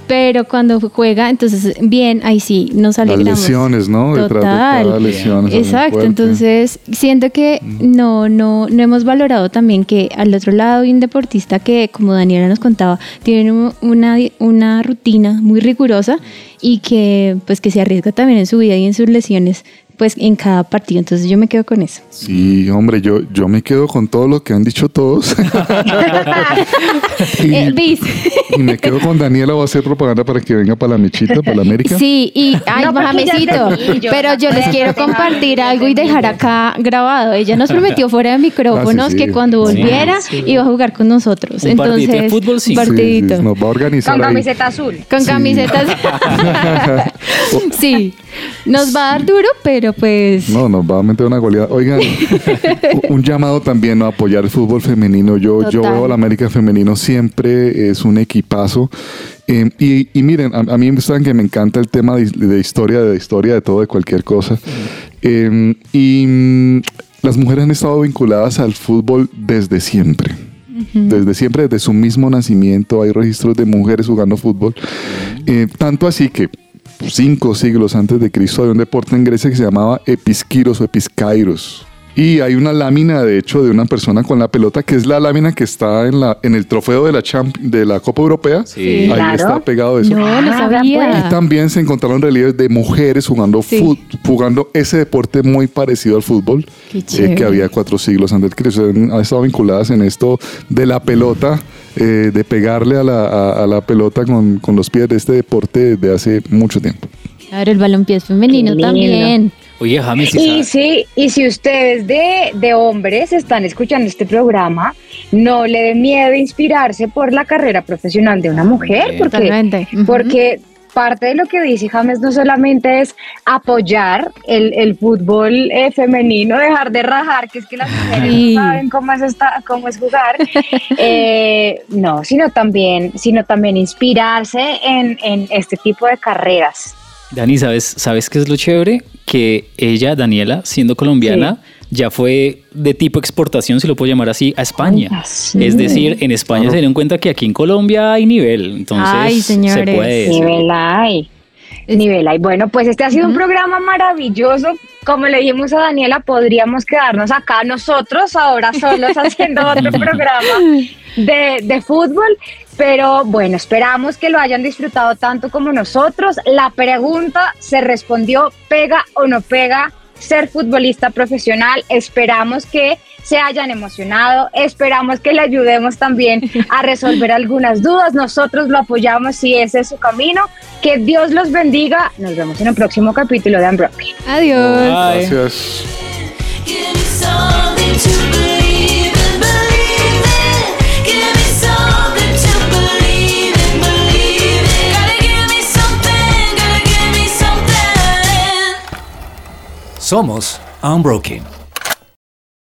Speaker 5: pero cuando juega entonces bien ahí sí nos
Speaker 4: Las
Speaker 5: alegramos
Speaker 4: lesiones, ¿no? Detrás de
Speaker 5: Total.
Speaker 4: cada lesión es algo
Speaker 5: Exacto, entonces siento que no, no, no hemos valorado también que al otro lado hay un deportista que, como Daniela nos contaba, tiene un- una, una rutina muy rigurosa y que pues que se arriesga también en su vida y en sus lesiones pues en cada partido. Entonces yo me quedo con eso.
Speaker 4: Sí, hombre, yo, yo me quedo con todo lo que han dicho todos. y,
Speaker 5: Eh, Bis.
Speaker 4: y me quedo con Daniela, voy a hacer propaganda para que venga para la mechita, para la América.
Speaker 5: Sí, y ay,
Speaker 3: No,
Speaker 5: Mohamedcito, pero yo les quiero compartir algo y
Speaker 3: de
Speaker 5: dejar acá grabado. Ella nos prometió fuera de micrófonos
Speaker 4: Ah, sí,
Speaker 5: que cuando volviera
Speaker 6: Sí.
Speaker 5: iba a jugar con nosotros.
Speaker 6: Un
Speaker 5: Entonces,
Speaker 6: partidito de fútbol, sí.
Speaker 4: Sí, sí,
Speaker 5: partidito.
Speaker 4: nos va a organizar
Speaker 3: Con
Speaker 4: ahí.
Speaker 3: camiseta azul.
Speaker 5: Con
Speaker 4: Sí.
Speaker 5: camisetas. sí, nos va a dar duro, pero pues
Speaker 4: No, nos va a meter una goleada. Oigan, un llamado también ¿no? a apoyar el fútbol femenino. Yo, yo veo al América femenino siempre es un equipazo. Eh, y, y miren, a, a mí saben que me encanta el tema de, de historia, de historia, de todo, de cualquier cosa. Eh, y mm, las mujeres han estado vinculadas al fútbol desde siempre. Desde siempre, desde su mismo nacimiento, hay registros de mujeres jugando fútbol. Eh, tanto así que cinco siglos antes de Cristo había un deporte en Grecia que se llamaba episquiros o episcairos. Y hay una lámina, de hecho, de una persona con la pelota, que es la lámina que está en, la, en el trofeo de la, Champ- de la Copa Europea.
Speaker 6: Sí.
Speaker 4: Ahí
Speaker 3: Claro.
Speaker 4: está pegado eso.
Speaker 5: No, no
Speaker 3: Ah,
Speaker 5: sabía.
Speaker 4: Y también se encontraron relieves de mujeres jugando,
Speaker 5: Sí.
Speaker 4: fut- jugando ese deporte muy parecido al fútbol,
Speaker 5: Qué
Speaker 4: eh, que había cuatro siglos antes de Cristo. Han han estado vinculadas en esto de la pelota, eh, de pegarle a la, a- a la pelota con, con los pies de este deporte de hace mucho tiempo.
Speaker 5: Claro, el balompié es femenino también.
Speaker 6: Oye, James, ¿sí
Speaker 3: Y sí, y si ustedes de, de hombres están escuchando este programa, no le dé miedo inspirarse por la carrera profesional de una mujer, porque,
Speaker 5: Totalmente.
Speaker 3: Porque parte de lo que dice James no solamente es apoyar el, el fútbol eh, femenino, dejar de rajar, que es que las mujeres
Speaker 5: Sí.
Speaker 3: no saben cómo es, esta- cómo es jugar, eh, no, sino también, sino también inspirarse en, en este tipo de carreras.
Speaker 6: Dani, ¿sabes, ¿sabes qué es lo chévere? Que ella, Daniela, siendo colombiana, ya fue de tipo exportación, si lo puedo llamar así, a España.
Speaker 3: Ay, sí.
Speaker 6: Es decir, en España se dieron cuenta que aquí en Colombia hay nivel, entonces
Speaker 5: Ay,
Speaker 6: se
Speaker 5: señores.
Speaker 6: puede. sí.
Speaker 3: Nivel hay. Nivel hay. Bueno, pues este ha sido un programa maravilloso. Como le dijimos a Daniela, podríamos quedarnos acá nosotros ahora solos haciendo otro programa de, de fútbol. Pero bueno, esperamos que lo hayan disfrutado tanto como nosotros. La pregunta se respondió, ¿pega o no pega ser futbolista profesional? Esperamos que se hayan emocionado, esperamos que le ayudemos también a resolver algunas dudas. Nosotros lo apoyamos si ese es su camino. Que Dios los bendiga. Nos vemos en el próximo capítulo de Unbroken.
Speaker 5: Adiós.
Speaker 6: Bye.
Speaker 4: Gracias.
Speaker 1: Somos Unbroken.